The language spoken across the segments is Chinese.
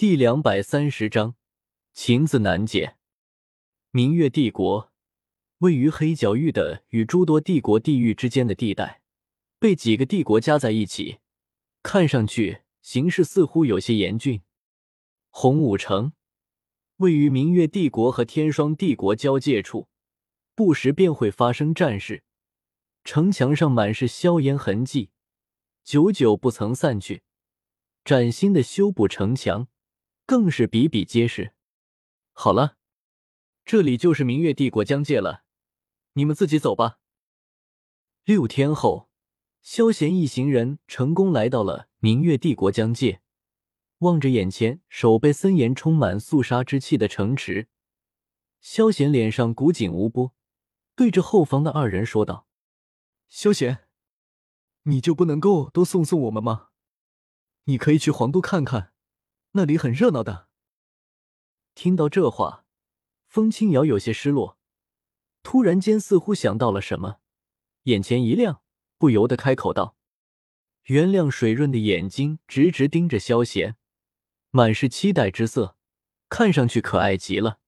第两百三十章，情字难解。明月帝国位于黑角域的与诸多帝国地域之间的地带，被几个帝国加在一起，看上去形势似乎有些严峻。洪武城位于明月帝国和天霜帝国交界处，不时便会发生战事，城墙上满是硝烟痕迹，久久不曾散去。崭新的修补城墙。更是比比皆是。好了，这里就是明月帝国疆界了，你们自己走吧。六天后，萧贤一行人成功来到了明月帝国疆界，望着眼前守备森严、充满肃杀之气的城池，萧贤脸上古井无波，对着后方的二人说道：“萧贤，你就不能够多送送我们吗？你可以去皇都看看。”那里很热闹的。听到这话，风清瑶有些失落，突然间似乎想到了什么，眼前一亮，不由得开口道：“原亮水润的眼睛直直盯着萧贤，满是期待之色，看上去可爱极了。”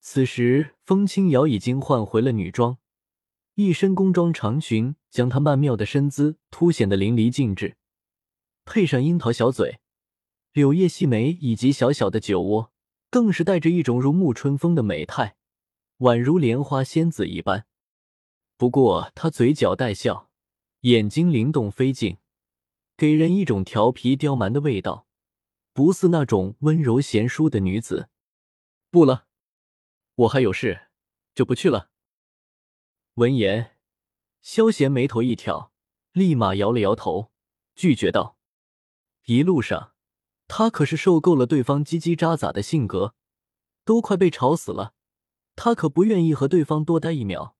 此时，风清瑶已经换回了女装，一身工装长裙将她曼妙的身姿凸显的淋漓尽致，配上樱桃小嘴。柳叶细眉以及小小的酒窝，更是带着一种如沐春风的美态，宛如莲花仙子一般。不过她嘴角带笑，眼睛灵动飞进，给人一种调皮刁蛮的味道，不似那种温柔贤淑的女子。不了，我还有事，就不去了。闻言，萧贤眉头一挑，立马摇了摇头，拒绝道：“一路上。”他可是受够了对方叽叽喳喳的性格，都快被吵死了。他可不愿意和对方多待一秒。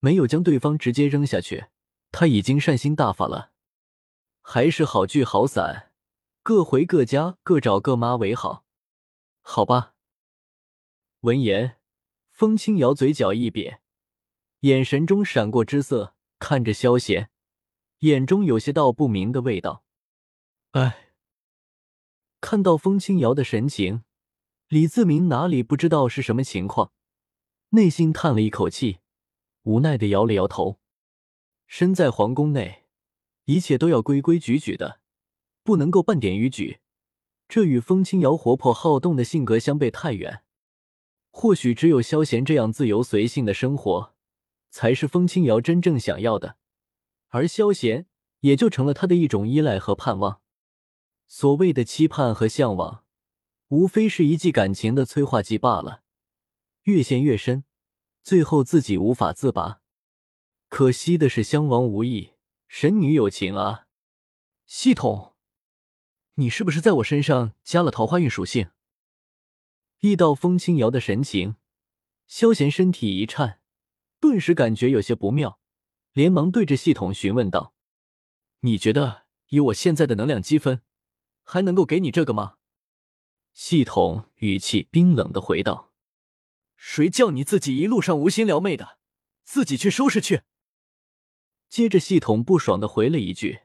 没有将对方直接扔下去，他已经善心大发了。还是好聚好散，各回各家，各找各妈为好。好吧。闻言，风清瑶嘴角一瘪，眼神中闪过之色，看着萧贤，眼中有些道不明的味道。哎。看到风清瑶的神情，李自明哪里不知道是什么情况，内心叹了一口气，无奈的摇了摇头。身在皇宫内，一切都要规规矩矩的，不能够半点逾矩。这与风清瑶活泼好动的性格相背太远。或许只有萧贤这样自由随性的生活，才是风清瑶真正想要的，而萧贤也就成了他的一种依赖和盼望。所谓的期盼和向往，无非是一剂感情的催化剂罢了，越陷越深，最后自己无法自拔。可惜的是，襄王无意，神女有情啊！系统，你是不是在我身上加了桃花运属性？一道风轻摇的神情，萧贤身体一颤，顿时感觉有些不妙，连忙对着系统询问道：“你觉得以我现在的能量积分？”还能够给你这个吗？系统语气冰冷的回道：“谁叫你自己一路上无心撩妹的，自己去收拾去。”接着系统不爽的回了一句：“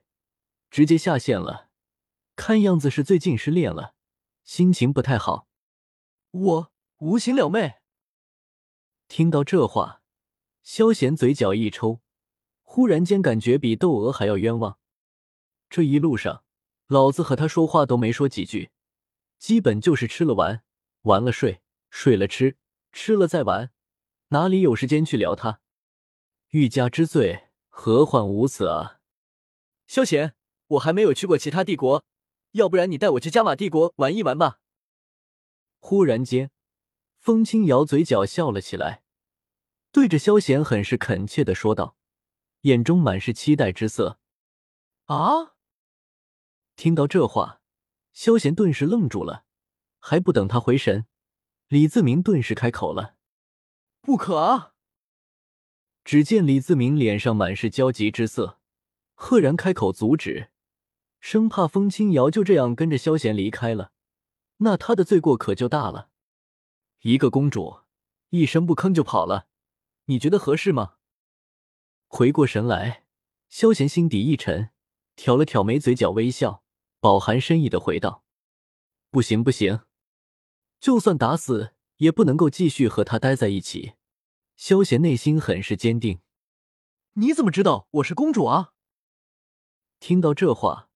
直接下线了，看样子是最近失恋了，心情不太好。”我无心撩妹。听到这话，萧贤嘴角一抽，忽然间感觉比窦娥还要冤枉。这一路上。老子和他说话都没说几句，基本就是吃了玩，玩了睡，睡了吃，吃了再玩，哪里有时间去聊他？欲加之罪，何患无辞啊！萧贤，我还没有去过其他帝国，要不然你带我去加玛帝国玩一玩吧。忽然间，风清瑶嘴角笑了起来，对着萧贤很是恳切的说道，眼中满是期待之色。啊！听到这话，萧贤顿时愣住了，还不等他回神，李自明顿时开口了：“不可啊！”只见李自明脸上满是焦急之色，赫然开口阻止，生怕风清瑶就这样跟着萧贤离开了，那他的罪过可就大了。一个公主一声不吭就跑了，你觉得合适吗？回过神来，萧贤心底一沉，挑了挑眉，嘴角微笑。饱含深意的回道：“不行不行，就算打死也不能够继续和他待在一起。萧贤内心很是坚定。你怎么知道我是公主啊？听到这话，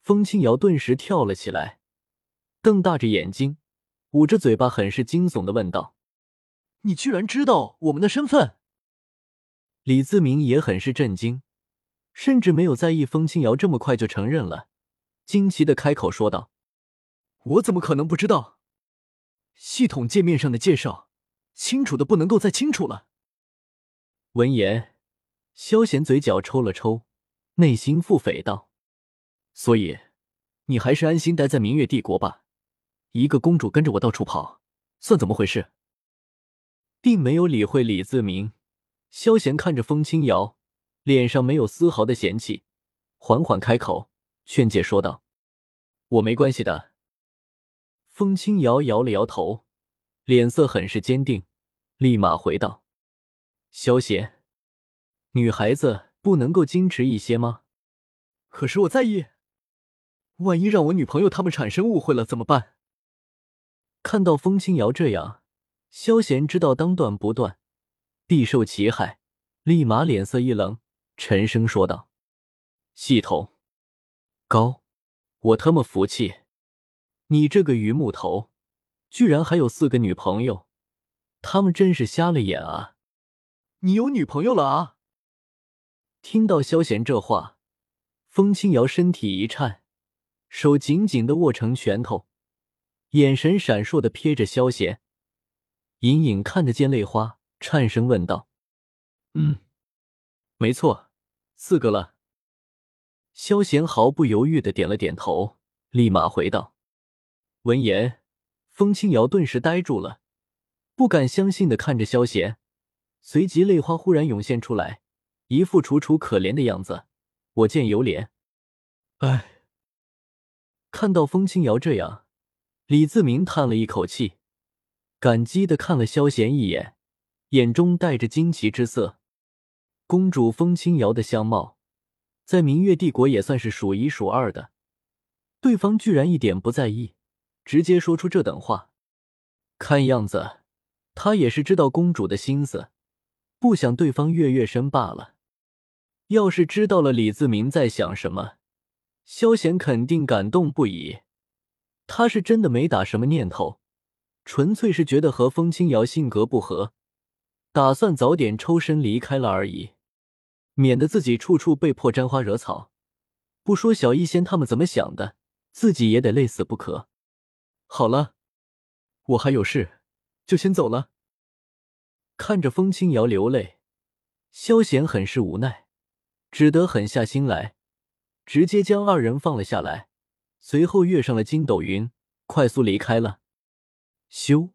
风清瑶顿时跳了起来，瞪大着眼睛，捂着嘴巴，很是惊悚的问道：“你居然知道我们的身份？”李自明也很是震惊，甚至没有在意风清瑶这么快就承认了，惊奇的开口说道：“我怎么可能不知道？系统界面上的介绍。”清楚的不能够再清楚了。闻言，萧贤嘴角抽了抽，内心腹诽道：“所以，你还是安心待在明月帝国吧。一个公主跟着我到处跑，算怎么回事？”并没有理会李自明。萧贤看着风清瑶，脸上没有丝毫的嫌弃，缓缓开口劝解说道：“我没关系的。”风清瑶摇了摇头。脸色很是坚定，立马回道：“萧贤，女孩子不能够矜持一些吗？可是我在意，万一让我女朋友他们产生误会了怎么办？”看到风清瑶这样，萧贤知道当断不断，必受其害，立马脸色一冷，沉声说道：“系统高，我他妈服气！你这个榆木头！”居然还有四个女朋友，他们真是瞎了眼啊！你有女朋友了啊？听到萧贤这话，风清瑶身体一颤，手紧紧的握成拳头，眼神闪烁的瞥着萧贤，隐隐看得见泪花，颤声问道：“嗯，没错，四个了。”萧贤毫不犹豫的点了点头，立马回道：“闻言。”风清瑶顿时呆住了，不敢相信的看着萧贤，随即泪花忽然涌现出来，一副楚楚可怜的样子。我见犹怜。哎，看到风清瑶这样，李自明叹了一口气，感激的看了萧贤一眼，眼中带着惊奇之色。公主风清瑶的相貌，在明月帝国也算是数一数二的，对方居然一点不在意。直接说出这等话，看样子他也是知道公主的心思，不想对方越跃身罢了。要是知道了李自明在想什么，萧贤肯定感动不已。他是真的没打什么念头，纯粹是觉得和风清瑶性格不合，打算早点抽身离开了而已，免得自己处处被迫沾花惹草。不说小医仙他们怎么想的，自己也得累死不可。好了，我还有事，就先走了。看着风清瑶流泪，萧贤很是无奈，只得狠下心来，直接将二人放了下来，随后跃上了筋斗云，快速离开了。咻，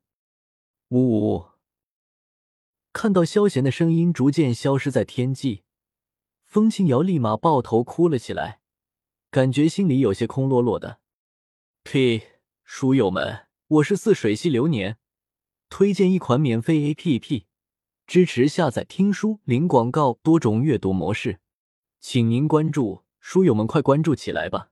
呜呜！看到萧贤的声音逐渐消失在天际，风清瑶立马抱头哭了起来，感觉心里有些空落落的。呸！书友们，我是似水溪流年，推荐一款免费 A P P，支持下载听书零广告多种阅读模式，请您关注，书友们快关注起来吧。